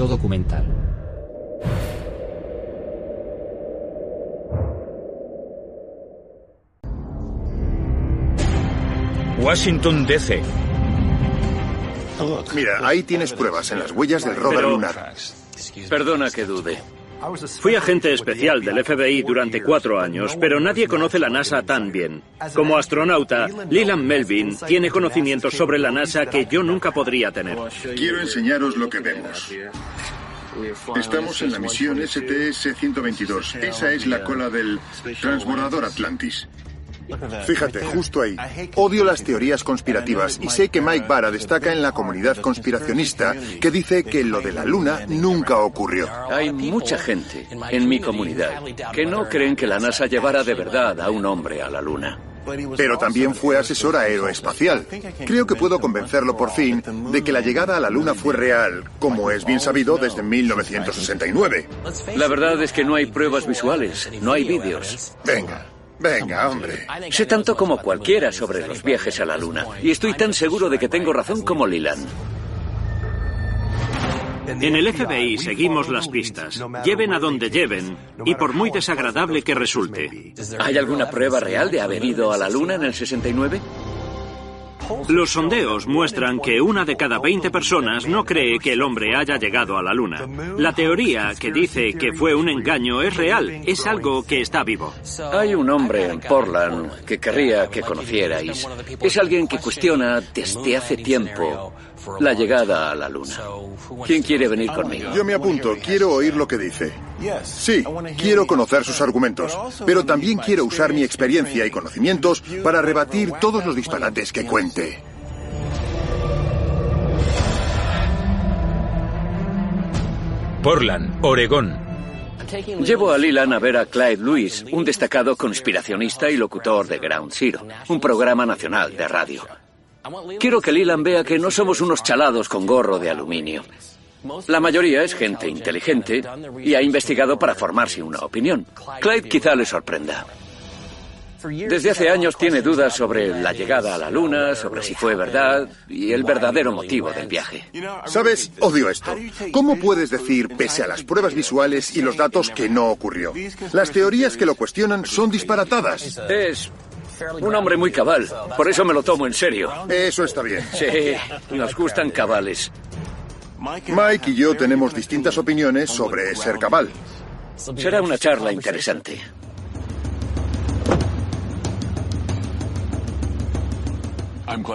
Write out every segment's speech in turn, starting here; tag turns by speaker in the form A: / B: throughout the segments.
A: Yo documental.
B: Washington, D.C.
C: Mira, ahí tienes pruebas en las huellas del rover lunar.
D: Perdona que dude. Fui agente especial del FBI durante cuatro años, pero nadie conoce la NASA tan bien. Como astronauta, Leland Melvin tiene conocimientos sobre la NASA que yo nunca podría tener.
C: Quiero enseñaros lo que vemos. Estamos en la misión STS-122. Esa es la cola del transbordador Atlantis. Fíjate, justo ahí. Odio las teorías conspirativas y sé que Mike Barra destaca en la comunidad conspiracionista que dice que lo de la Luna nunca ocurrió.
D: Hay mucha gente en mi comunidad que no creen que la NASA llevara de verdad a un hombre a la Luna.
C: Pero también fue asesor aeroespacial. Creo que puedo convencerlo por fin de que la llegada a la Luna fue real, como es bien sabido desde 1969.
D: La verdad es que no hay pruebas visuales, no hay vídeos.
C: Venga, venga, hombre.
D: Sé tanto como cualquiera sobre los viajes a la Luna y estoy tan seguro de que tengo razón como Leland. En el FBI seguimos las pistas, lleven a donde lleven, y por muy desagradable que resulte. ¿Hay alguna prueba real de haber ido a la Luna en el 69? Los sondeos muestran que una de cada 20 personas no cree que el hombre haya llegado a la Luna. La teoría que dice que fue un engaño es real, es algo que está vivo. Hay un hombre en Portland que querría que conocierais. Es alguien que cuestiona desde hace tiempo la llegada a la Luna. ¿Quién quiere venir conmigo?
C: Yo me apunto, quiero oír lo que dice. Sí, quiero conocer sus argumentos, pero también quiero usar mi experiencia y conocimientos para rebatir todos los disparates que cuente.
B: Portland, Oregón.
D: Llevo a Leland a ver a Clyde Lewis, un destacado conspiracionista y locutor de Ground Zero, un programa nacional de radio. Quiero que Leland vea que no somos unos chalados con gorro de aluminio. La mayoría es gente inteligente y ha investigado para formarse una opinión. Clyde quizá le sorprenda. Desde hace años tiene dudas sobre la llegada a la Luna, sobre si fue verdad y el verdadero motivo del viaje.
C: ¿Sabes? Odio esto. ¿Cómo puedes decir, pese a las pruebas visuales y los datos, que no ocurrió? Las teorías que lo cuestionan son disparatadas.
D: Es un hombre muy cabal, por eso me lo tomo en serio.
C: Eso está bien.
D: Sí, nos gustan cabales.
C: Mike y yo tenemos distintas opiniones sobre ser cabal.
D: Será una charla interesante.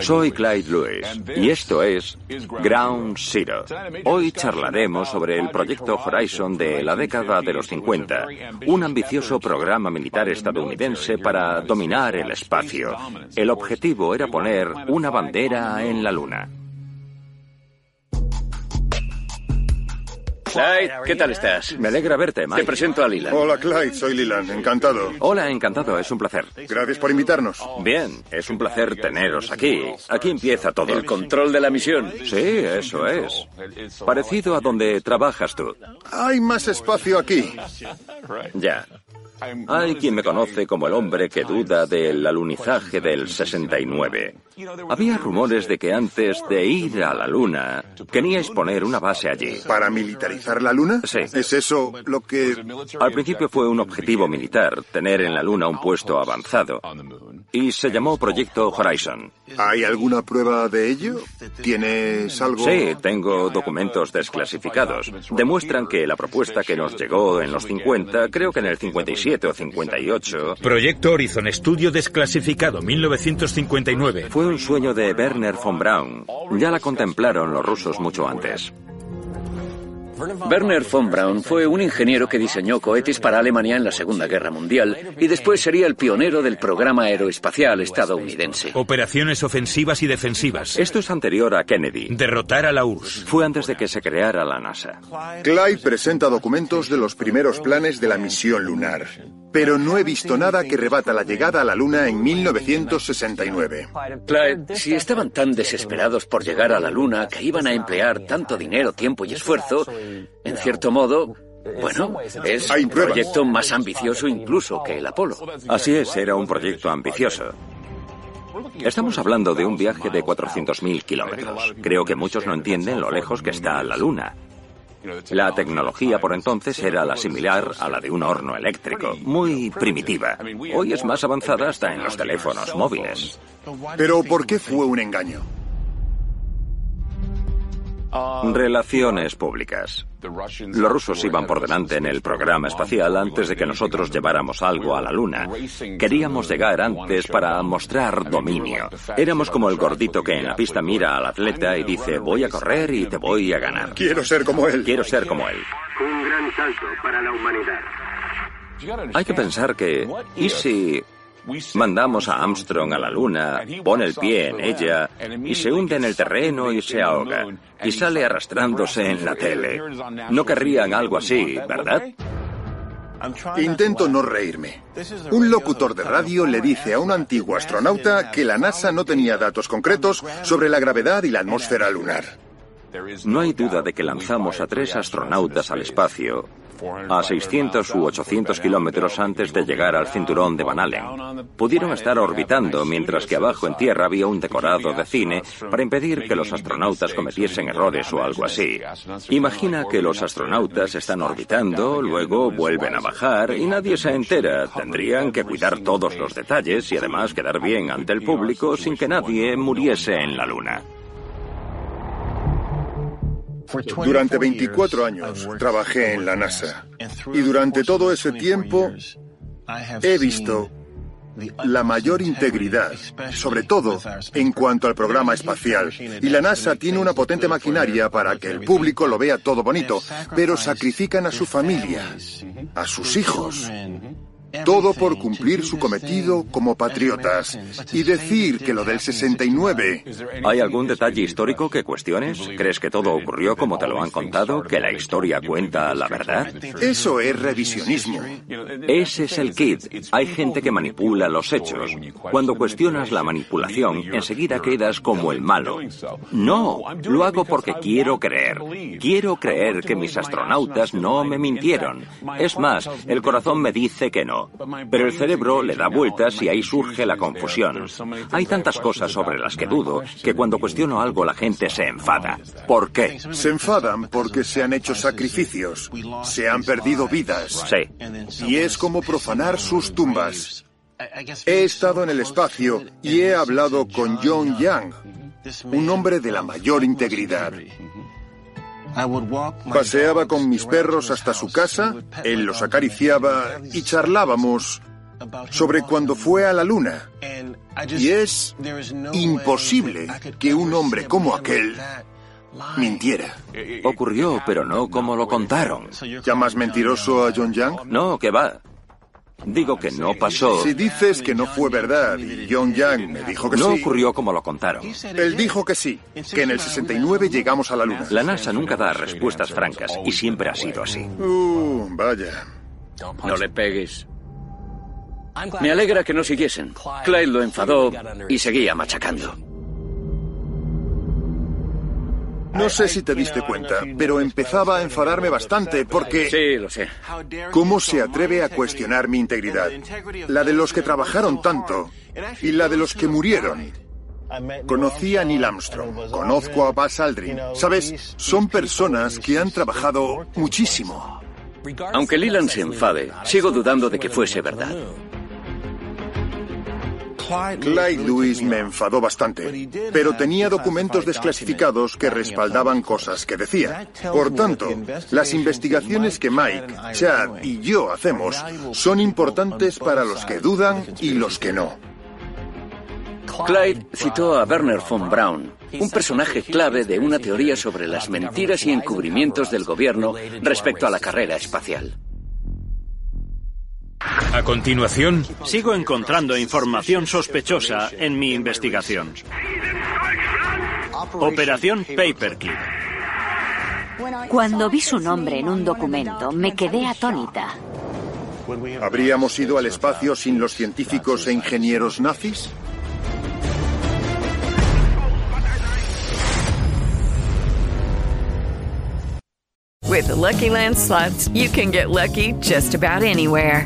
E: Soy Clyde Lewis y esto es Ground Zero. Hoy charlaremos sobre el proyecto Horizon de la década de los 50, un ambicioso programa militar estadounidense para dominar el espacio. El objetivo era poner una bandera en la Luna.
D: Clyde, ¿qué tal estás?
E: Me alegra verte, Mike.
D: Te presento a Lila.
C: Hola Clyde, soy Leland, encantado.
E: Hola, encantado, es un placer.
C: Gracias por invitarnos.
E: Bien, es un placer teneros aquí. Aquí empieza todo.
D: El control de la misión.
E: Sí, eso es. Parecido a donde trabajas tú.
C: Hay más espacio aquí.
E: Ya. Hay quien me conoce como el hombre que duda del alunizaje del 69. Había rumores de que antes de ir a la Luna queríais poner una base allí.
C: ¿Para militarizar la Luna?
E: Sí.
C: ¿Es eso lo que...
E: Al principio fue un objetivo militar, tener en la Luna un puesto avanzado. Y se llamó Proyecto Horizon.
C: ¿Hay alguna prueba de ello? ¿Tienes algo?
E: Sí, tengo documentos desclasificados. Demuestran que la propuesta que nos llegó en los 50, creo que en el 57 o 58,
B: Proyecto Horizon, estudio desclasificado, 1959.
E: fue un sueño de Werner von Braun. Ya la contemplaron los rusos mucho antes.
D: Werner von Braun fue un ingeniero que diseñó cohetes para Alemania en la Segunda Guerra Mundial y después sería el pionero del programa aeroespacial estadounidense.
B: Operaciones ofensivas y defensivas.
E: Esto es anterior a Kennedy.
B: Derrotar a la URSS.
E: Fue antes de que se creara la NASA.
C: Clyde presenta documentos de los primeros planes de la misión lunar. Pero no he visto nada que rebata la llegada a la Luna en 1969.
D: Clyde, si estaban tan desesperados por llegar a la Luna que iban a emplear tanto dinero, tiempo y esfuerzo, en cierto modo, bueno, es
C: Hay
D: un
C: pruebas.
D: proyecto más ambicioso incluso que el Apolo.
E: Así es, era un proyecto ambicioso. Estamos hablando de un viaje de 400.000 kilómetros. Creo que muchos no entienden lo lejos que está la Luna. La tecnología por entonces era la similar a la de un horno eléctrico, muy primitiva. Hoy es más avanzada hasta en los teléfonos móviles.
C: Pero ¿por qué fue un engaño?
E: Relaciones públicas. Los rusos iban por delante en el programa espacial antes de que nosotros lleváramos algo a la Luna. Queríamos llegar antes para mostrar dominio. Éramos como el gordito que en la pista mira al atleta y dice, voy a correr y te voy a ganar.
C: Quiero ser como él.
E: Quiero ser como él.
A: Un gran salto para la humanidad.
E: Hay que pensar que, ¿y si mandamos a Armstrong a la Luna, pone el pie en ella y se hunde en el terreno y se ahoga y sale arrastrándose en la tele? No querrían algo así, ¿verdad?
C: Intento no reírme. Un locutor de radio le dice a un antiguo astronauta que la NASA no tenía datos concretos sobre la gravedad y la atmósfera lunar.
E: No hay duda de que lanzamos a tres astronautas al espacio a 600 u 800 kilómetros antes de llegar al cinturón de Van Allen. Pudieron estar orbitando mientras que abajo en tierra había un decorado de cine para impedir que los astronautas cometiesen errores o algo así. Imagina que los astronautas están orbitando, luego vuelven a bajar y nadie se entera. Tendrían que cuidar todos los detalles y además quedar bien ante el público sin que nadie muriese en la Luna.
C: Durante 24 años trabajé en la NASA y durante todo ese tiempo he visto la mayor integridad, sobre todo en cuanto al programa espacial. Y la NASA tiene una potente maquinaria para que el público lo vea todo bonito, pero sacrifican a su familia, a sus hijos. Todo por cumplir su cometido como patriotas. Y decir que lo del 69
E: ¿Hay algún detalle histórico que cuestiones? ¿Crees que todo ocurrió como te lo han contado? ¿Que la historia cuenta la verdad?
C: Eso es revisionismo.
E: Ese es el kit. Hay gente que manipula los hechos. Cuando cuestionas la manipulación, enseguida quedas como el malo. No, lo hago porque quiero creer. Quiero creer que mis astronautas no me mintieron. Es más, el corazón me dice que no. Pero el cerebro le da vueltas y ahí surge la confusión. Hay tantas cosas sobre las que dudo que cuando cuestiono algo la gente se enfada. ¿Por qué?
C: Se enfadan porque se han hecho sacrificios, se han perdido vidas.
E: Sí.
C: Y es como profanar sus tumbas. He estado en el espacio y he hablado con John Young, un hombre de la mayor integridad. Paseaba con mis perros hasta su casa, él los acariciaba y charlábamos sobre cuando fue a la luna. Y es imposible que un hombre como aquel mintiera.
E: Ocurrió, pero no como lo contaron.
C: ¿Llamas mentiroso a John Young?
E: No, que va. Digo que no pasó.
C: Si dices que no fue verdad y John Young me dijo que
E: No
C: sí,
E: ocurrió como lo contaron.
C: él dijo que sí, que en el 69 llegamos a la luna.
E: La NASA nunca da respuestas francas y siempre ha sido así.
C: Uh, vaya.
D: No le pegues. Me alegra que no siguiesen. Clyde lo enfadó y seguía machacando.
C: No sé si te diste cuenta, pero empezaba a enfadarme bastante porque...
D: Sí, lo sé.
C: ¿Cómo se atreve a cuestionar mi integridad? La de los que trabajaron tanto y la de los que murieron. Conocí a Neil Armstrong, conozco a Buzz Aldrin. Sabes, son personas que han trabajado muchísimo.
D: Aunque Leland se enfade, sigo dudando de que fuese verdad.
C: Clyde Lewis me enfadó bastante, pero tenía documentos desclasificados que respaldaban cosas que decía. Por tanto, las investigaciones que Mike, Chad y yo hacemos son importantes para los que dudan y los que no.
F: Clyde citó a Werner von Braun, un personaje clave de una teoría sobre las mentiras y encubrimientos del gobierno respecto a la carrera espacial.
B: A continuación,
F: sigo encontrando información sospechosa en mi investigación. Operación Paperclip.
G: Cuando vi su nombre en un documento, me quedé atónita.
C: ¿Habríamos ido al espacio sin los científicos e ingenieros nazis?
H: With the Lucky Land slots, you can get lucky just about anywhere.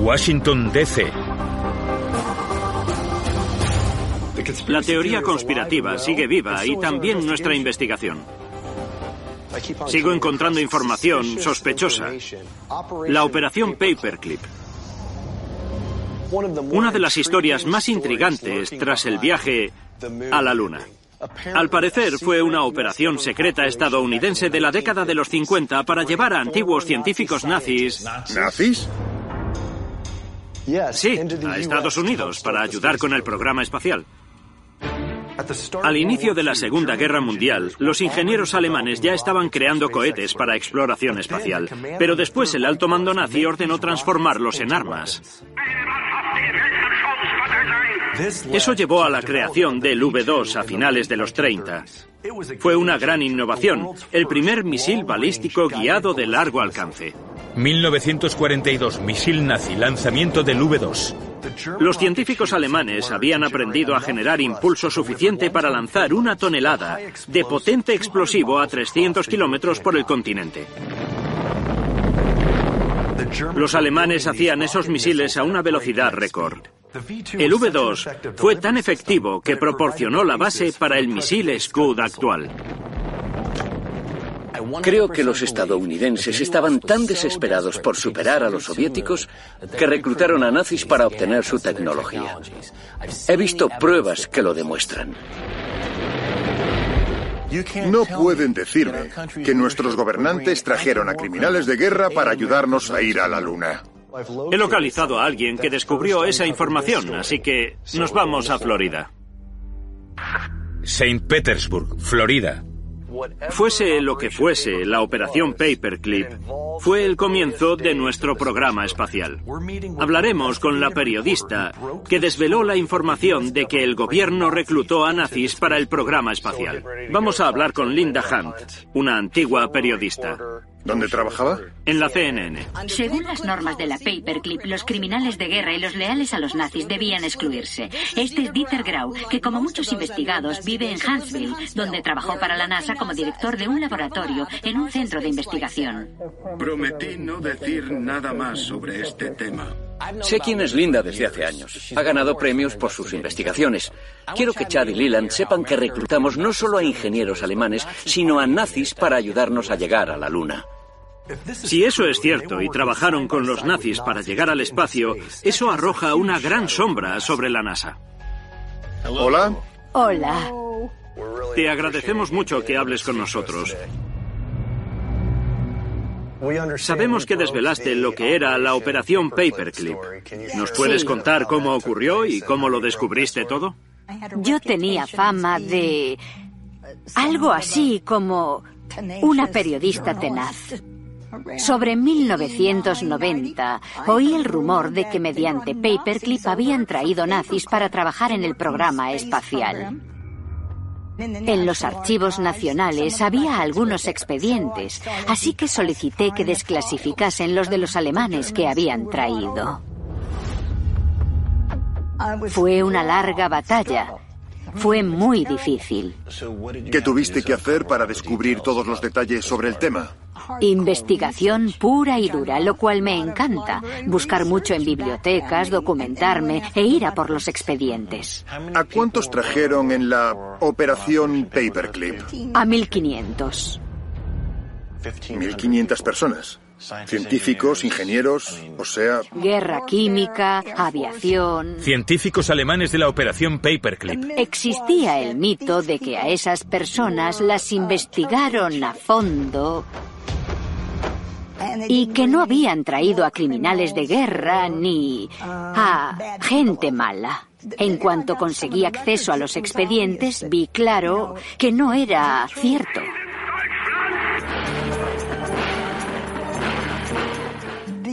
B: Washington, D.C.
F: La teoría conspirativa sigue viva y también nuestra investigación. Sigo encontrando información sospechosa. La operación Paperclip. Una de las historias más intrigantes tras el viaje a la Luna. Al parecer fue una operación secreta estadounidense de la década de los 50 para llevar a antiguos científicos nazis.
C: ¿Nazis?
F: Sí, a Estados Unidos para ayudar con el programa espacial. Al inicio de la Segunda Guerra Mundial, los ingenieros alemanes ya estaban creando cohetes para exploración espacial, pero después el alto mando nazi ordenó transformarlos en armas. Eso llevó a la creación del V-2 a finales de los 30. Fue una gran innovación, el primer misil balístico guiado de largo alcance.
B: 1942, misil nazi, lanzamiento del V-2.
F: Los científicos alemanes habían aprendido a generar impulso suficiente para lanzar una tonelada de potente explosivo a 300 kilómetros por el continente. Los alemanes hacían esos misiles a una velocidad récord. El V-2 fue tan efectivo que proporcionó la base para el misil Scud actual. Creo que los estadounidenses estaban tan desesperados por superar a los soviéticos que reclutaron a nazis para obtener su tecnología. He visto pruebas que lo demuestran.
C: No pueden decirme que nuestros gobernantes trajeron a criminales de guerra para ayudarnos a ir a la Luna.
F: He localizado a alguien que descubrió esa información, así que nos vamos a Florida.
B: St. Petersburg, Florida.
F: Fuese lo que fuese, la operación Paperclip fue el comienzo de nuestro programa espacial. Hablaremos con la periodista que desveló la información de que el gobierno reclutó a nazis para el programa espacial. Vamos a hablar con Linda Hunt, una antigua periodista.
C: ¿Dónde trabajaba?
F: En la CNN.
G: Según las normas de la Paperclip, los criminales de guerra y los leales a los nazis debían excluirse. Este es Dieter Grau, que como muchos investigados vive en Huntsville, donde trabajó para la NASA como director de un laboratorio en un centro de investigación.
I: Prometí no decir nada más sobre este tema.
F: Sé quién es Linda desde hace años. Ha ganado premios por sus investigaciones. Quiero que Chad y Leland sepan que reclutamos no solo a ingenieros alemanes, sino a nazis para ayudarnos a llegar a la Luna. Si eso es cierto y trabajaron con los nazis para llegar al espacio, eso arroja una gran sombra sobre la NASA.
C: Hola.
G: Hola.
F: Te agradecemos mucho que hables con nosotros. Sabemos que desvelaste lo que era la operación Paperclip. ¿Nos puedes
G: Sí.
F: contar cómo ocurrió y cómo lo descubriste todo?
G: Yo tenía fama de algo así como una periodista tenaz. Sobre 1990, oí el rumor de que mediante Paperclip habían traído nazis para trabajar en el programa espacial. En los archivos nacionales había algunos expedientes, así que solicité que desclasificasen los de los alemanes que habían traído. Fue una larga batalla. Fue muy difícil.
C: ¿Qué tuviste que hacer para descubrir todos los detalles sobre el tema?
G: Investigación pura y dura, lo cual me encanta. Buscar mucho en bibliotecas, documentarme e ir a por los expedientes.
C: ¿A cuántos trajeron en la operación Paperclip?
G: A 1500.
C: 1500 personas. Científicos, ingenieros, o sea...
G: Guerra química, aviación...
B: Científicos alemanes de la operación Paperclip.
G: Existía el mito de que a esas personas las investigaron a fondo y que no habían traído a criminales de guerra ni a gente mala. En cuanto conseguí acceso a los expedientes, vi claro que no era cierto.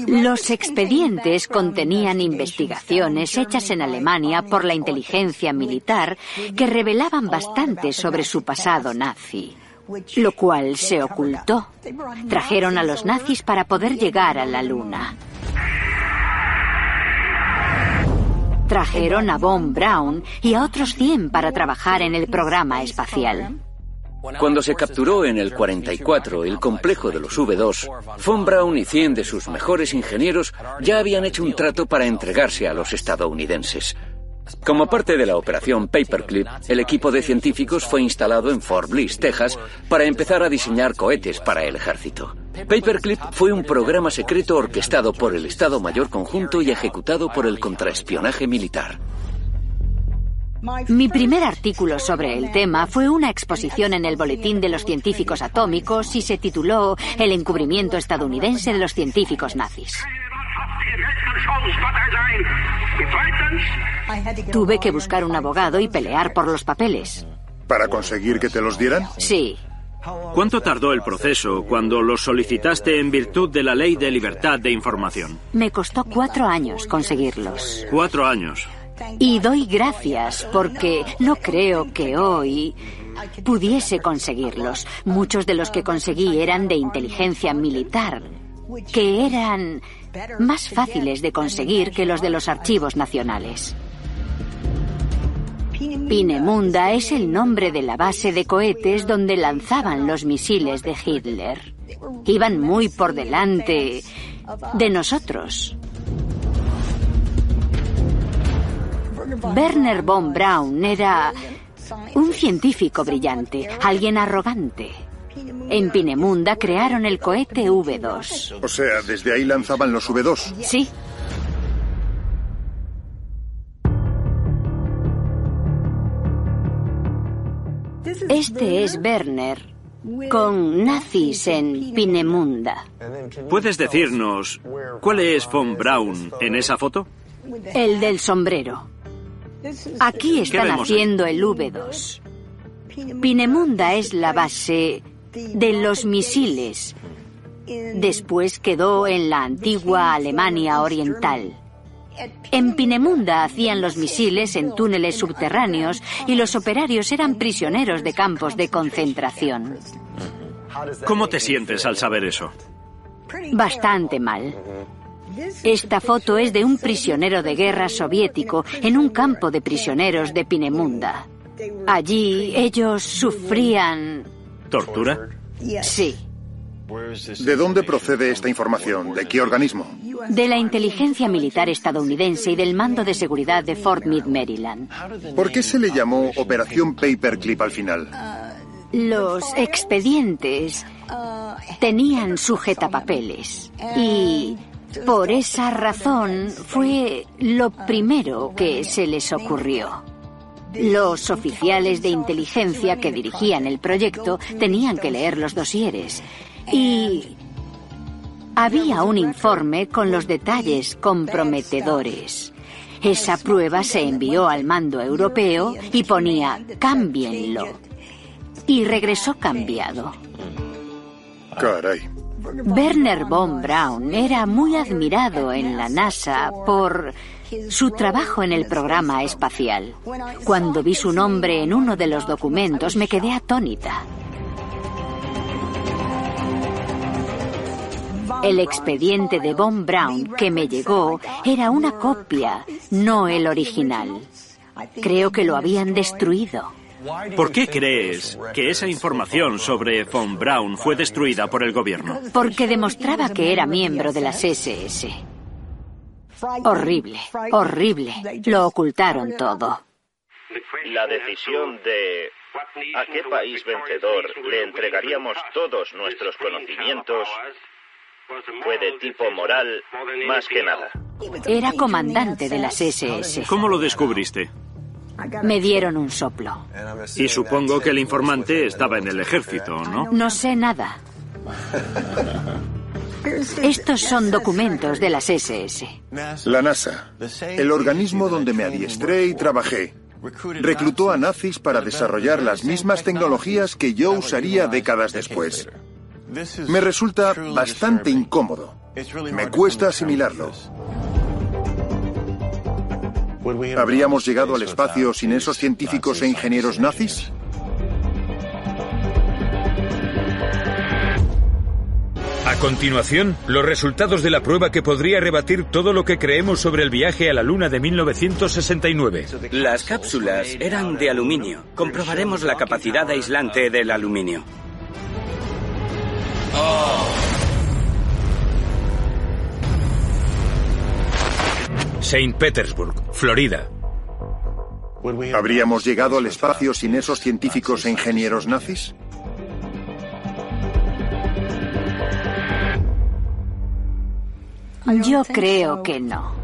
G: Los expedientes contenían investigaciones hechas en Alemania por la inteligencia militar que revelaban bastante sobre su pasado nazi lo cual se ocultó. Trajeron a los nazis para poder llegar a la Luna. Trajeron a Von Braun y a otros 100 para trabajar en el programa espacial.
D: Cuando se capturó en el 44 el complejo de los V2, Von Braun y 100 de sus mejores ingenieros ya habían hecho un trato para entregarse a los estadounidenses. Como parte de la operación Paperclip, el equipo de científicos fue instalado en Fort Bliss, Texas, para empezar a diseñar cohetes para el ejército. Paperclip fue un programa secreto orquestado por el Estado Mayor Conjunto y ejecutado por el contraespionaje militar.
G: Mi primer artículo sobre el tema fue una exposición en el Boletín de los Científicos Atómicos y se tituló El encubrimiento estadounidense de los científicos nazis. Tuve que buscar un abogado y pelear por los papeles.
C: ¿Para conseguir que te los dieran?
G: Sí.
D: ¿Cuánto tardó el proceso cuando los solicitaste en virtud de la ley de libertad de información?
G: Me costó cuatro años conseguirlos.
D: Cuatro años.
G: Y doy gracias porque no creo que hoy pudiese conseguirlos. Muchos de los que conseguí eran de inteligencia militar, que eran más fáciles de conseguir que los de los archivos nacionales. Pinemunda es el nombre de la base de cohetes donde lanzaban los misiles de Hitler. Iban muy por delante de nosotros. Werner von Braun era un científico brillante, alguien arrogante. En Pinemunda crearon el cohete V2.
C: O sea, desde ahí lanzaban los V2.
G: Sí. Este es Werner, con nazis en Pinemunda.
D: ¿Puedes decirnos cuál es von Braun en esa foto?
G: El del sombrero. Aquí están haciendo el V2. Pinemunda es la base de los misiles. Después quedó en la antigua Alemania Oriental. En Pinemunda hacían los misiles en túneles subterráneos y los operarios eran prisioneros de campos de concentración.
D: ¿Cómo te sientes al saber eso?
G: Bastante mal. Esta foto es de un prisionero de guerra soviético en un campo de prisioneros de Pinemunda. Allí ellos sufrían...
D: ¿Tortura?
G: Sí.
C: ¿De dónde procede esta información? ¿De qué organismo?
G: De la inteligencia militar estadounidense y del mando de seguridad de Fort Meade, Maryland.
C: ¿Por qué se le llamó Operación Paperclip al final?
G: Los expedientes tenían sujetapapeles y por esa razón fue lo primero que se les ocurrió. Los oficiales de inteligencia que dirigían el proyecto tenían que leer los dosieres y había un informe con los detalles comprometedores. Esa prueba se envió al mando europeo y ponía cámbienlo. Y regresó cambiado.
C: Caray.
G: Werner von Braun era muy admirado en la NASA por su trabajo en el programa espacial. Cuando vi su nombre en uno de los documentos me quedé atónita. El expediente de Von Braun que me llegó era una copia, no el original. Creo que lo habían destruido.
F: ¿Por qué crees que esa información sobre Von Braun fue destruida por el gobierno?
G: Porque demostraba que era miembro de las SS. Horrible, horrible. Lo ocultaron todo.
I: La decisión de a qué país vencedor le entregaríamos todos nuestros conocimientos fue de tipo moral más que nada.
G: Era comandante de las SS.
F: ¿Cómo lo descubriste?
G: Me dieron un soplo.
F: Y supongo que el informante estaba en el ejército, ¿no?
G: No sé nada. Estos son documentos de las SS.
C: La NASA, el organismo donde me adiestré y trabajé, reclutó a nazis para desarrollar las mismas tecnologías que yo usaría décadas después. Me resulta bastante incómodo. Me cuesta asimilarlo. ¿Habríamos llegado al espacio sin esos científicos e ingenieros nazis?
B: A continuación, los resultados de la prueba que podría rebatir todo lo que creemos sobre el viaje a la Luna de 1969.
J: Las cápsulas eran de aluminio. Comprobaremos la capacidad aislante del aluminio.
B: Saint Petersburg, Florida.
C: ¿Habríamos llegado al espacio sin esos científicos e ingenieros nazis?
G: Yo creo que no.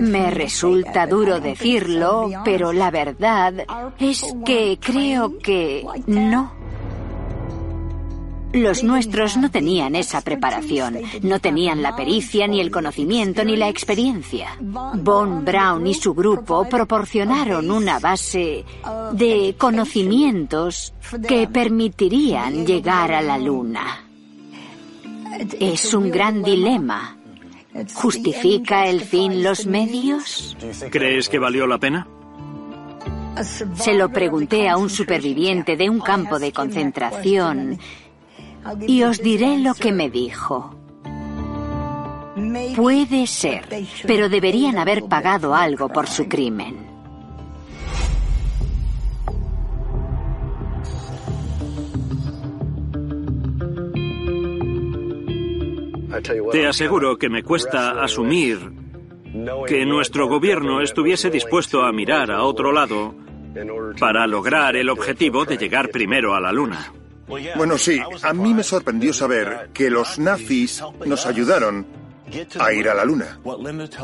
G: Me resulta duro decirlo, pero la verdad es que creo que no. Los nuestros no tenían esa preparación, no tenían la pericia, ni el conocimiento, ni la experiencia. Von Braun y su grupo proporcionaron una base de conocimientos que permitirían llegar a la Luna. Es un gran dilema. ¿Justifica el fin los medios?
F: ¿Crees que valió la pena?
G: Se lo pregunté a un superviviente de un campo de concentración y os diré lo que me dijo. Puede ser, pero deberían haber pagado algo por su crimen.
F: Te aseguro que me cuesta asumir que nuestro gobierno estuviese dispuesto a mirar a otro lado para lograr el objetivo de llegar primero a la Luna.
C: Bueno, sí, a mí me sorprendió saber que los nazis nos ayudaron a ir a la Luna.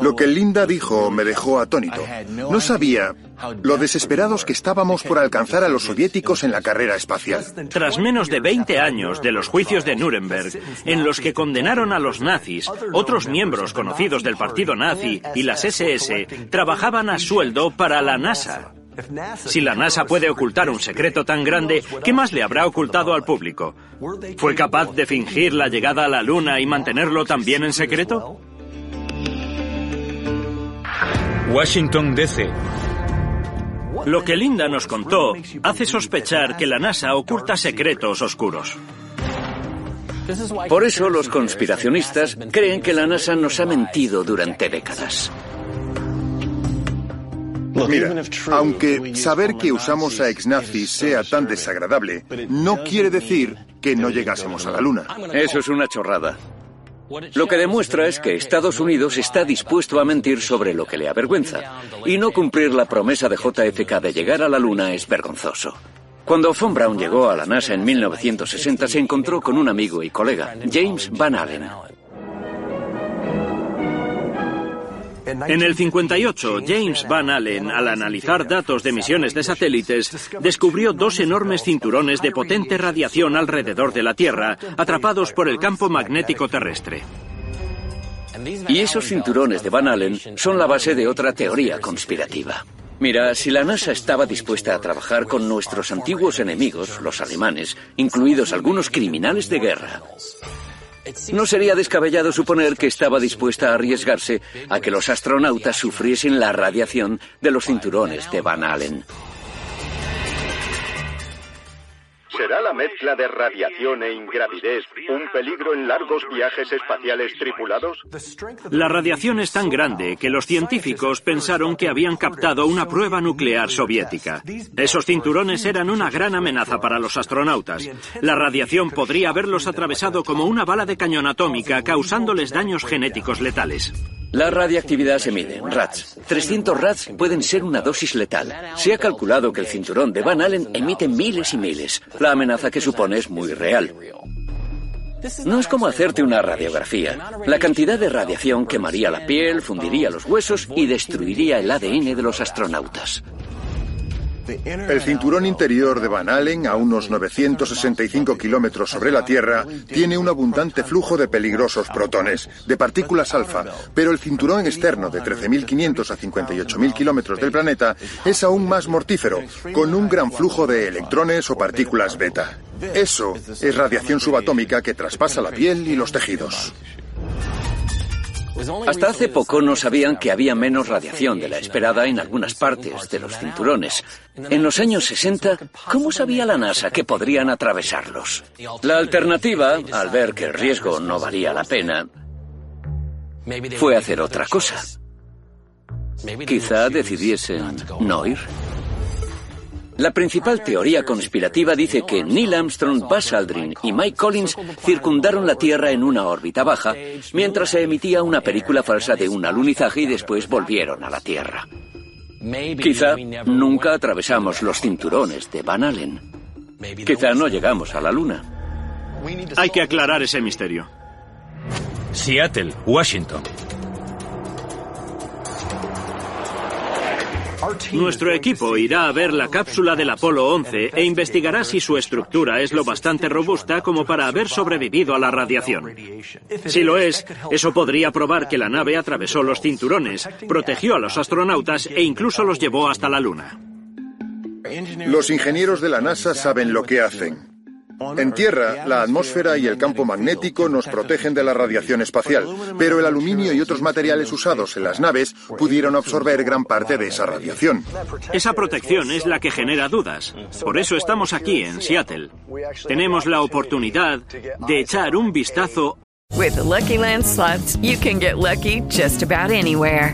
C: Lo que Linda dijo me dejó atónito. No sabía lo desesperados que estábamos por alcanzar a los soviéticos en la carrera espacial.
F: Tras menos de 20 años de los juicios de Nuremberg, en los que condenaron a los nazis, otros miembros conocidos del partido nazi y las SS trabajaban a sueldo para la NASA. Si la NASA puede ocultar un secreto tan grande, ¿qué más le habrá ocultado al público? ¿Fue capaz de fingir la llegada a la Luna y mantenerlo también en secreto?
B: Washington, D.C.
F: Lo que Linda nos contó hace sospechar que la NASA oculta secretos oscuros. Por eso los conspiracionistas creen que la NASA nos ha mentido durante décadas.
C: Mira, aunque saber que usamos a ex-nazis sea tan desagradable, no quiere decir que no llegásemos a la Luna.
F: Eso es una chorrada. Lo que demuestra es que Estados Unidos está dispuesto a mentir sobre lo que le avergüenza. Y no cumplir la promesa de JFK de llegar a la Luna es vergonzoso. Cuando Von Braun llegó a la NASA en 1960 se encontró con un amigo y colega, James Van Allen. En el 58, James Van Allen, al analizar datos de misiones de satélites, descubrió dos enormes cinturones de potente radiación alrededor de la Tierra, atrapados por el campo magnético terrestre. Y esos cinturones de Van Allen son la base de otra teoría conspirativa.
D: Mira, si la NASA estaba dispuesta a trabajar con nuestros antiguos enemigos, los alemanes, incluidos algunos criminales de guerra, no sería descabellado suponer que estaba dispuesta a arriesgarse a que los astronautas sufriesen la radiación de los cinturones de Van Allen.
K: ¿Será la mezcla de radiación e ingravidez un peligro en largos viajes espaciales tripulados?
D: La radiación es tan grande que los científicos pensaron que habían captado una prueba nuclear soviética. Esos cinturones eran una gran amenaza para los astronautas. La radiación podría haberlos atravesado como una bala de cañón atómica, causándoles daños genéticos letales. La radiactividad se mide rats. 300 rats pueden ser una dosis letal. Se ha calculado que el cinturón de Van Allen emite miles y miles. La amenaza que supone es muy real. No es como hacerte una radiografía. La cantidad de radiación quemaría la piel, fundiría los huesos y destruiría el ADN de los astronautas.
C: El cinturón interior de Van Allen, a unos 965 kilómetros sobre la Tierra, tiene un abundante flujo de peligrosos protones, de partículas alfa, pero el cinturón externo de 13.500 a 58.000 kilómetros del planeta es aún más mortífero, con un gran flujo de electrones o partículas beta. Eso es radiación subatómica que traspasa la piel y los tejidos.
D: Hasta hace poco no sabían que había menos radiación de la esperada en algunas partes de los cinturones. En los años 60, ¿cómo sabía la NASA que podrían atravesarlos? La alternativa, al ver que el riesgo no valía la pena, fue hacer otra cosa. Quizá decidiesen no ir. La principal teoría conspirativa dice que Neil Armstrong, Buzz Aldrin y Mike Collins circundaron la Tierra en una órbita baja mientras se emitía una película falsa de un alunizaje y después volvieron a la Tierra. Quizá nunca atravesamos los cinturones de Van Allen. Quizá no llegamos a la Luna. Hay que aclarar ese misterio.
B: Seattle, Washington.
D: Nuestro equipo irá a ver la cápsula del Apolo 11 e investigará si su estructura es lo bastante robusta como para haber sobrevivido a la radiación. Si lo es, eso podría probar que la nave atravesó los cinturones, protegió a los astronautas e incluso los llevó hasta la Luna.
C: Los ingenieros de la NASA saben lo que hacen. En Tierra, la atmósfera y el campo magnético nos protegen de la radiación espacial, pero el aluminio y otros materiales usados en las naves pudieron absorber gran parte de esa radiación.
D: Esa protección es la que genera dudas. Por eso estamos aquí en Seattle. Tenemos la oportunidad de echar un vistazo.
H: With Lucky Land slots, you can get lucky just about anywhere.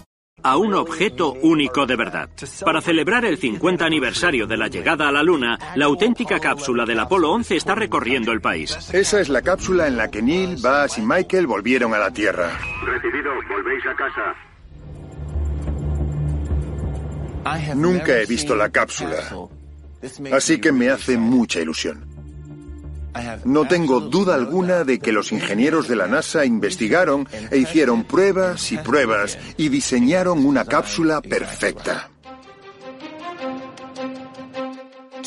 D: A un objeto único de verdad. Para celebrar el 50 aniversario de la llegada a la Luna, la auténtica cápsula del Apolo 11 está recorriendo el país.
C: Esa es la cápsula en la que Neil, Buzz y Michael volvieron a la Tierra.
K: Recibido, volvéis a casa.
C: Nunca he visto la cápsula, así que me hace mucha ilusión. No tengo duda alguna de que los ingenieros de la NASA investigaron e hicieron pruebas y pruebas y diseñaron una cápsula perfecta.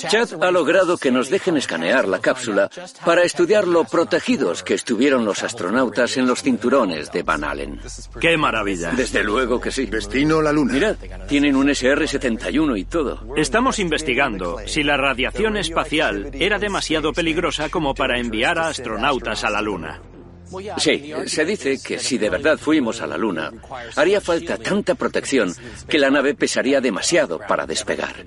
D: Chad ha logrado que nos dejen escanear la cápsula para estudiar lo protegidos que estuvieron los astronautas en los cinturones de Van Allen. ¡Qué maravilla! Desde luego que sí.
C: Destino la Luna.
D: Mirad, tienen un SR-71 y todo. Estamos investigando si la radiación espacial era demasiado peligrosa como para enviar a astronautas a la Luna. Sí, se dice que si de verdad fuimos a la Luna, haría falta tanta protección que la nave pesaría demasiado para despegar.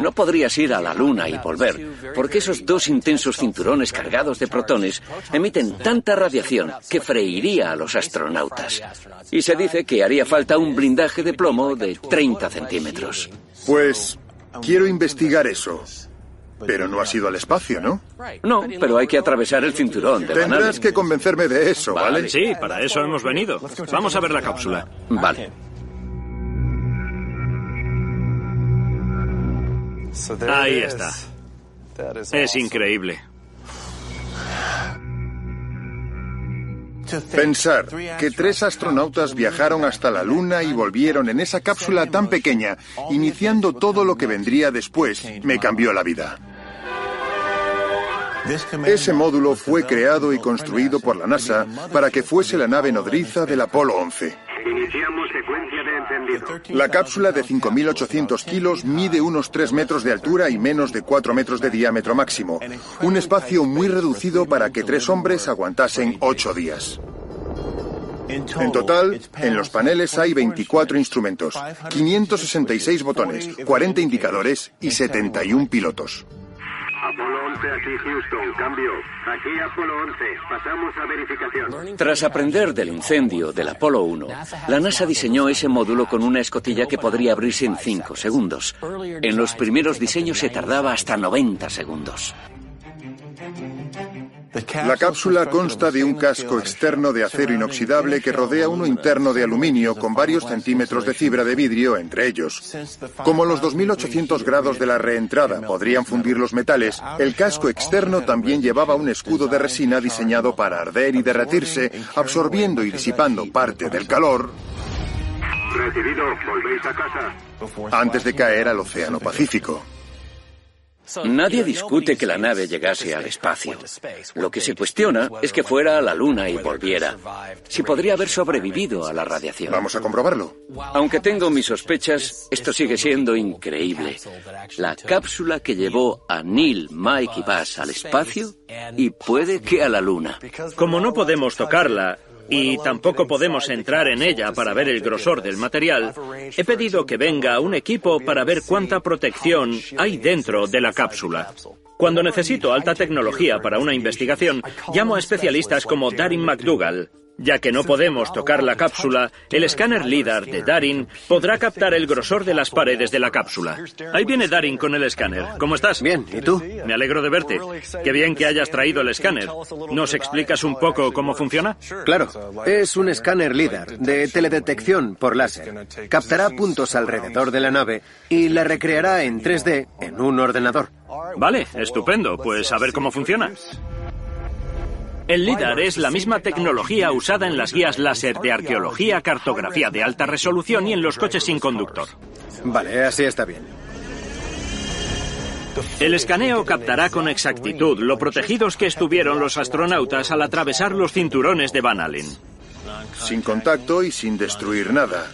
D: No podrías ir a la Luna y volver, porque esos dos intensos cinturones cargados de protones emiten tanta radiación que freiría a los astronautas. Y se dice que haría falta un blindaje de plomo de 30 centímetros.
C: Pues quiero investigar eso. Pero no has ido al espacio, ¿no?
D: No, pero hay que atravesar el cinturón de
C: Tendrás que convencerme de eso, ¿vale?
D: Sí, para eso hemos venido. Vamos a ver la cápsula. Vale. Ahí está. Es increíble.
C: Pensar que tres astronautas viajaron hasta la Luna y volvieron en esa cápsula tan pequeña, iniciando todo lo que vendría después, me cambió la vida. Ese módulo fue creado y construido por la NASA para que fuese la nave nodriza del Apolo 11.
L: Iniciamos secuencia de encendido.
C: La cápsula de 5.800 kilos mide unos 3 metros de altura y menos de 4 metros de diámetro máximo. Un espacio muy reducido para que tres hombres aguantasen 8 días. En total, en los paneles hay 24 instrumentos, 566 botones, 40 indicadores y 71 pilotos.
L: Apolo 11 aquí Houston, cambio. Aquí Apolo 11, pasamos a verificación.
D: Tras aprender del incendio del Apolo 1, la NASA diseñó ese módulo con una escotilla que podría abrirse en 5 segundos. En los primeros diseños se tardaba hasta 90 segundos.
C: La cápsula consta de un casco externo de acero inoxidable que rodea uno interno de aluminio con varios centímetros de fibra de vidrio entre ellos. Como los 2800 grados de la reentrada podrían fundir los metales, el casco externo también llevaba un escudo de resina diseñado para arder y derretirse, absorbiendo y disipando parte del calor
L: Recibido, volvéis a casa.
C: antes de caer al Océano Pacífico.
D: Nadie discute que la nave llegase al espacio. Lo que se cuestiona es que fuera a la Luna y volviera. Si podría haber sobrevivido a la radiación.
C: Vamos a comprobarlo.
D: Aunque tengo mis sospechas, esto sigue siendo increíble. La cápsula que llevó a Neil, Mike y Buzz al espacio y puede que a la Luna. Como no podemos tocarla y tampoco podemos entrar en ella para ver el grosor del material, he pedido que venga un equipo para ver cuánta protección hay dentro de la cápsula. Cuando necesito alta tecnología para una investigación, llamo a especialistas como Darin McDougall. Ya que no podemos tocar la cápsula, el escáner LIDAR de Darin podrá captar el grosor de las paredes de la cápsula. Ahí viene Darin con el escáner. ¿Cómo estás?
M: Bien, ¿y tú?
D: Me alegro de verte. Qué bien que hayas traído el escáner. ¿Nos explicas un poco cómo funciona?
M: Claro, es un escáner LIDAR de teledetección por láser. Captará puntos alrededor de la nave y la recreará en 3D en un ordenador.
D: Vale, estupendo. Pues a ver cómo funciona. El LIDAR es la misma tecnología usada en las guías láser de arqueología, cartografía de alta resolución y en los coches sin conductor.
M: Vale, así está bien.
D: El escaneo captará con exactitud lo protegidos que estuvieron los astronautas al atravesar los cinturones de Van Allen.
C: Sin contacto y sin destruir nada.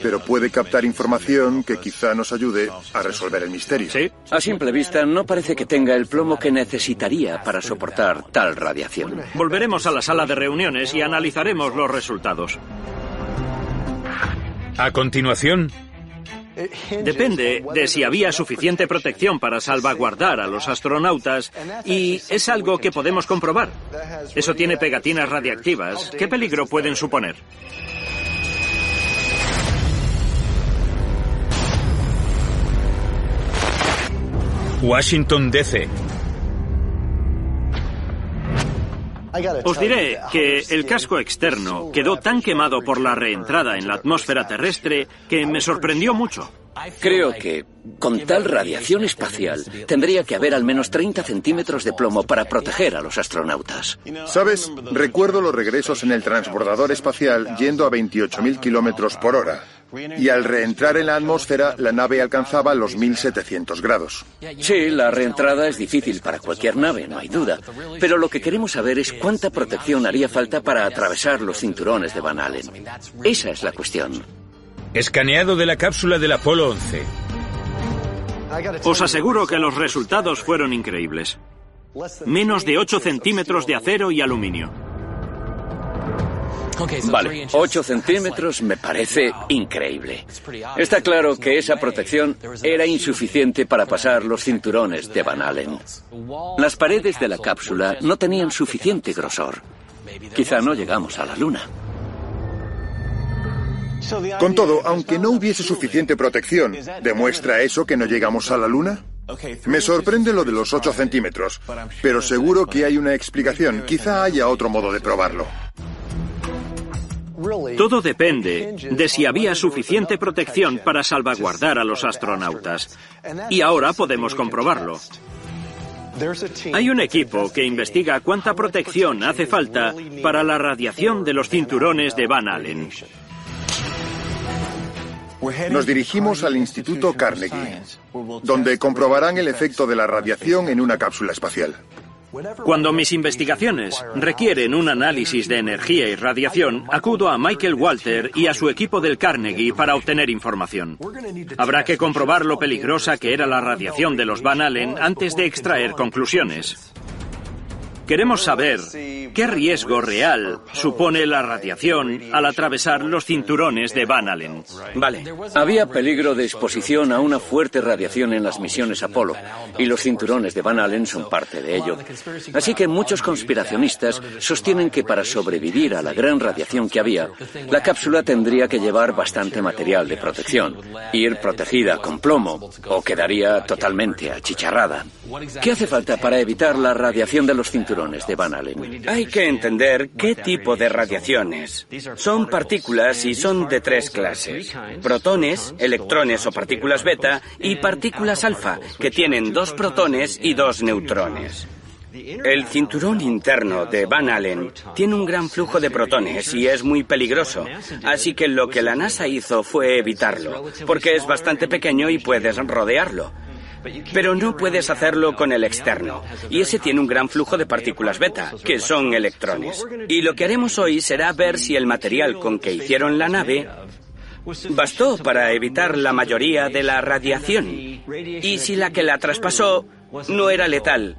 C: Pero puede captar información que quizá nos ayude a resolver el misterio.
D: Sí. A simple vista, no parece que tenga el plomo que necesitaría para soportar tal radiación. Volveremos a la sala de reuniones y analizaremos los resultados.
B: A continuación,
D: Depende de si había suficiente protección para salvaguardar a los astronautas y es algo que podemos comprobar. Eso tiene pegatinas radiactivas. ¿Qué peligro pueden suponer?
B: Washington DC.
D: Os diré que el casco externo quedó tan quemado por la reentrada en la atmósfera terrestre que me sorprendió mucho. Creo que, con tal radiación espacial, tendría que haber al menos 30 centímetros de plomo para proteger a los astronautas.
C: ¿Sabes? Recuerdo los regresos en el transbordador espacial yendo a 28.000 kilómetros por hora. Y al reentrar en la atmósfera, la nave alcanzaba los 1700 grados.
D: Sí, la reentrada es difícil para cualquier nave, no hay duda. Pero lo que queremos saber es cuánta protección haría falta para atravesar los cinturones de Van Allen. Esa es la cuestión.
B: Escaneado de la cápsula del Apolo 11.
D: Os aseguro que los resultados fueron increíbles. Menos de 8 centímetros de acero y aluminio. Vale, 8 centímetros me parece increíble. Está claro que esa protección era insuficiente para pasar los cinturones de Van Allen. Las paredes de la cápsula no tenían suficiente grosor. Quizá no llegamos a la Luna.
C: Con todo, aunque no hubiese suficiente protección, ¿demuestra eso que no llegamos a la Luna? Me sorprende lo de los 8 centímetros, pero seguro que hay una explicación. Quizá haya otro modo de probarlo.
D: Todo depende de si había suficiente protección para salvaguardar a los astronautas. Y ahora podemos comprobarlo.
F: Hay un equipo que investiga cuánta protección hace falta para la radiación de los cinturones de Van Allen.
C: Nos dirigimos al Instituto Carnegie, donde comprobarán el efecto de la radiación en una cápsula espacial.
F: Cuando mis investigaciones requieren un análisis de energía y radiación, acudo a Michael Walter y a su equipo del Carnegie para obtener información. Habrá que comprobar lo peligrosa que era la radiación de los Van Allen antes de extraer conclusiones. Queremos saber qué riesgo real supone la radiación al atravesar los cinturones de Van Allen.
D: Vale. Había peligro de exposición a una fuerte radiación en las misiones Apolo, y los cinturones de Van Allen son parte de ello. Así que muchos conspiracionistas sostienen que para sobrevivir a la gran radiación que había, la cápsula tendría que llevar bastante material de protección, ir protegida con plomo, o quedaría totalmente achicharrada. ¿Qué hace falta para evitar la radiación de los cinturones de Van Allen?
J: Hay que entender qué tipo de radiaciones. Son partículas y son de tres clases. Protones, electrones o partículas beta y partículas alfa, que tienen dos protones y dos neutrones. El cinturón interno de Van Allen tiene un gran flujo de protones y es muy peligroso, así que lo que la NASA hizo fue evitarlo, porque es bastante pequeño y puedes rodearlo. Pero no puedes hacerlo con el externo. Y ese tiene un gran flujo de partículas beta, que son electrones. Y lo que haremos hoy será ver si el material con que hicieron la nave bastó para evitar la mayoría de la radiación. Y si la que la traspasó no era letal.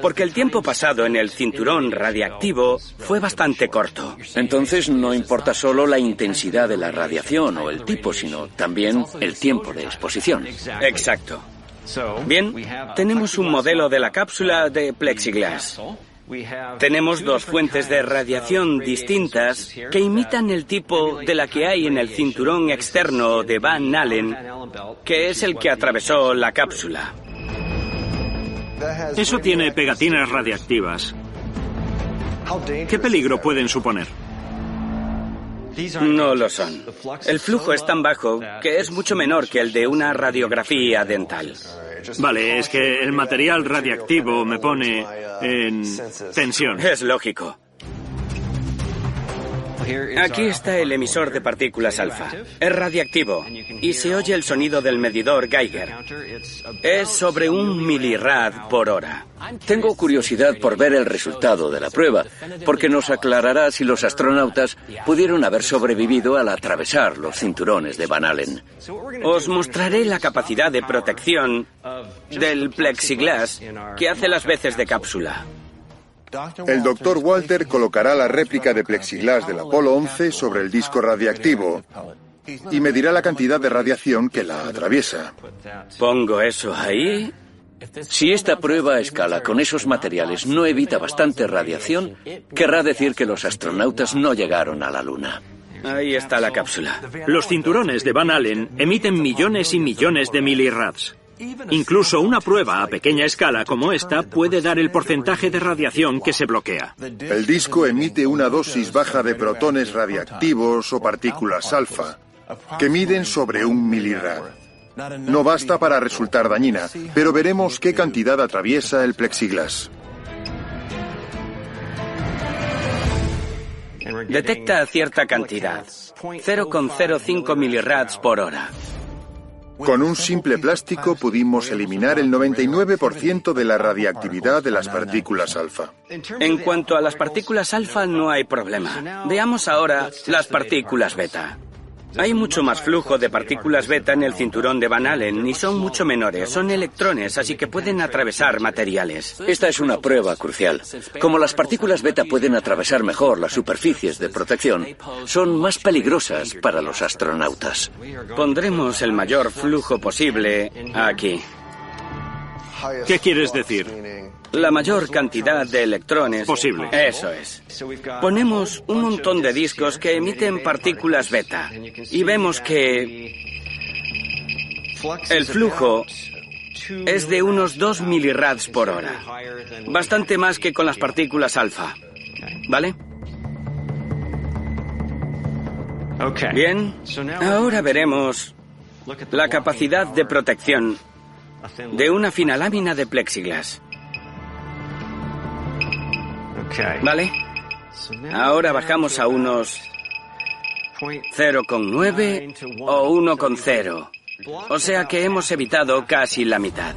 J: Porque el tiempo pasado en el cinturón radiactivo fue bastante corto.
D: Entonces no importa solo la intensidad de la radiación o el tipo, sino también el tiempo de exposición.
J: Exacto. Bien, tenemos un modelo de la cápsula de plexiglas. Tenemos dos fuentes de radiación distintas que imitan el tipo de la que hay en el cinturón externo de Van Allen, que es el que atravesó la cápsula.
F: Eso tiene pegatinas radiactivas. ¿Qué peligro pueden suponer?
J: No lo son. El flujo es tan bajo que es mucho menor que el de una radiografía dental.
F: Vale, es que el material radiactivo me pone en tensión.
J: Es lógico. Aquí está el emisor de partículas alfa. Es radiactivo y se oye el sonido del medidor Geiger. Es sobre un milirad por hora.
D: Tengo curiosidad por ver el resultado de la prueba, porque nos aclarará si los astronautas pudieron haber sobrevivido al atravesar los cinturones de Van Allen.
J: Os mostraré la capacidad de protección del plexiglas que hace las veces de cápsula.
C: El doctor Walter colocará la réplica de plexiglas del Apolo 11 sobre el disco radiactivo y medirá la cantidad de radiación que la atraviesa.
J: Pongo eso ahí.
D: Si esta prueba a escala con esos materiales no evita bastante radiación, querrá decir que los astronautas no llegaron a la Luna.
J: Ahí está la cápsula.
F: Los cinturones de Van Allen emiten millones y millones de milirads. Incluso una prueba a pequeña escala como esta puede dar el porcentaje de radiación que se bloquea.
C: El disco emite una dosis baja de protones radiactivos o partículas alfa, que miden sobre un milirad. No basta para resultar dañina, pero veremos qué cantidad atraviesa el plexiglas.
J: Detecta cierta cantidad, 0,05 milirads por hora.
C: Con un simple plástico pudimos eliminar el 99% de la radiactividad de las partículas alfa.
J: En cuanto a las partículas alfa no hay problema. Veamos ahora las partículas beta. Hay mucho más flujo de partículas beta en el cinturón de Van Allen y son mucho menores. Son electrones, así que pueden atravesar materiales.
D: Esta es una prueba crucial. Como las partículas beta pueden atravesar mejor las superficies de protección, son más peligrosas para los astronautas.
J: Pondremos el mayor flujo posible aquí.
F: ¿Qué quieres decir?
J: La mayor cantidad de electrones
F: posible.
J: Eso es. Ponemos un montón de discos que emiten partículas beta y vemos que el flujo es de unos 2 milirads por hora. Bastante más que con las partículas alfa. ¿Vale? Bien, ahora veremos la capacidad de protección de una fina lámina de plexiglas. ¿Vale? Ahora bajamos a unos 0,9 o 1,0. O sea que hemos evitado casi la mitad.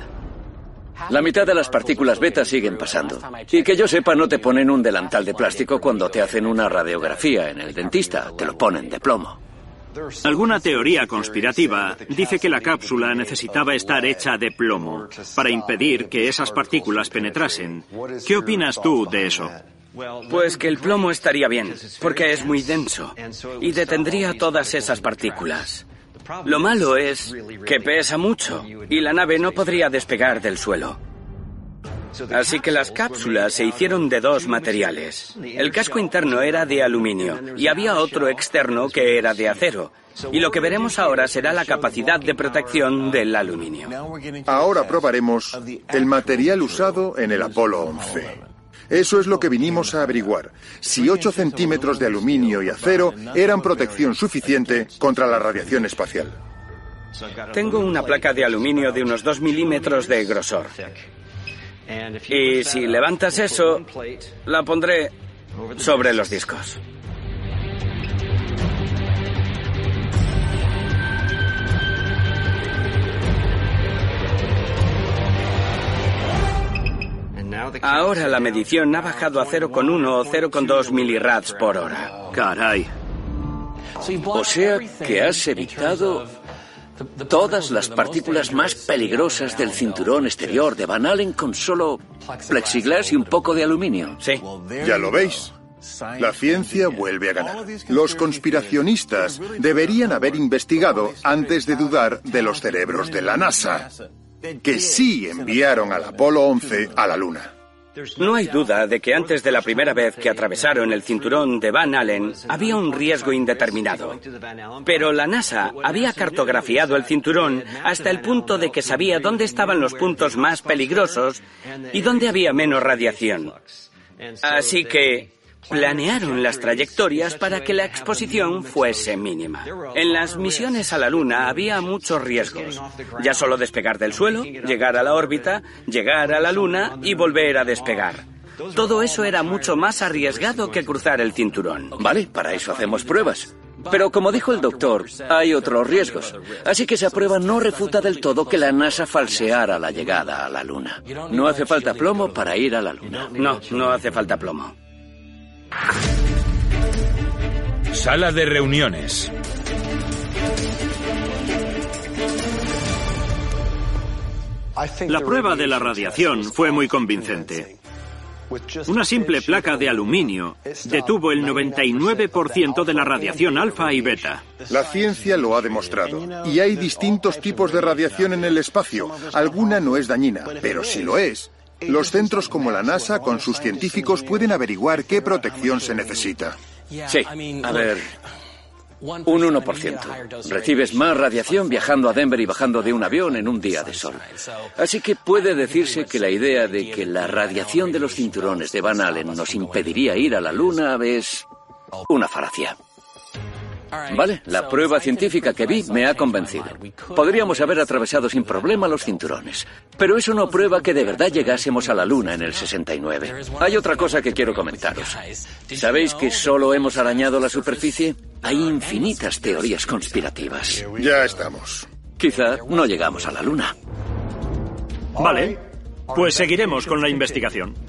D: La mitad de las partículas beta siguen pasando. Y que yo sepa, no te ponen un delantal de plástico cuando te hacen una radiografía en el dentista, te lo ponen de plomo.
F: Alguna teoría conspirativa dice que la cápsula necesitaba estar hecha de plomo para impedir que esas partículas penetrasen. ¿Qué opinas tú de eso?
J: Pues que el plomo estaría bien, porque es muy denso y detendría todas esas partículas. Lo malo es que pesa mucho y la nave no podría despegar del suelo. Así que las cápsulas se hicieron de dos materiales. El casco interno era de aluminio y había otro externo que era de acero. Y lo que veremos ahora será la capacidad de protección del aluminio.
C: Ahora probaremos el material usado en el Apolo 11. Eso es lo que vinimos a averiguar, si 8 centímetros de aluminio y acero eran protección suficiente contra la radiación espacial.
J: Tengo una placa de aluminio de unos 2 milímetros de grosor. Y si levantas eso, la pondré sobre los discos. Ahora la medición ha bajado a 0,1 o 0,2 milirads por hora.
F: Caray.
D: O sea que has evitado todas las partículas más peligrosas del cinturón exterior de Van Allen con solo plexiglas y un poco de aluminio.
J: Sí.
C: Ya lo veis. La ciencia vuelve a ganar. Los conspiracionistas deberían haber investigado antes de dudar de los cerebros de la NASA, que sí enviaron al Apolo 11 a la Luna.
J: No hay duda de que antes de la primera vez que atravesaron el cinturón de Van Allen había un riesgo indeterminado. Pero la NASA había cartografiado el cinturón hasta el punto de que sabía dónde estaban los puntos más peligrosos y dónde había menos radiación. Así que planearon las trayectorias para que la exposición fuese mínima. En las misiones a la Luna había muchos riesgos. Ya solo despegar del suelo, llegar a la órbita, llegar a la Luna y volver a despegar. Todo eso era mucho más arriesgado que cruzar el cinturón.
D: Vale, para eso hacemos pruebas. Pero como dijo el doctor, hay otros riesgos. Así que esa prueba no refuta del todo que la NASA falseara la llegada a la Luna. No hace falta plomo para ir a la Luna.
J: No, no hace falta plomo.
B: Sala de reuniones.
F: La prueba de la radiación fue muy convincente. Una simple placa de aluminio detuvo el 99% de la radiación alfa y beta.
C: La ciencia lo ha demostrado. Y hay distintos tipos de radiación en el espacio. Alguna no es dañina, pero si lo es, los centros como la NASA, con sus científicos, pueden averiguar qué protección se necesita.
D: Sí, a ver, un 1%. Recibes más radiación viajando a Denver y bajando de un avión en un día de sol. Así que puede decirse que la idea de que la radiación de los cinturones de Van Allen nos impediría ir a la Luna es una falacia. Vale, la prueba científica que vi me ha convencido. Podríamos haber atravesado sin problema los cinturones, pero eso no prueba que de verdad llegásemos a la Luna en el 69. Hay otra cosa que quiero comentaros. ¿Sabéis que solo hemos arañado la superficie? Hay infinitas teorías conspirativas.
C: Ya estamos.
D: Quizá no llegamos a la Luna.
F: Vale, pues seguiremos con la investigación.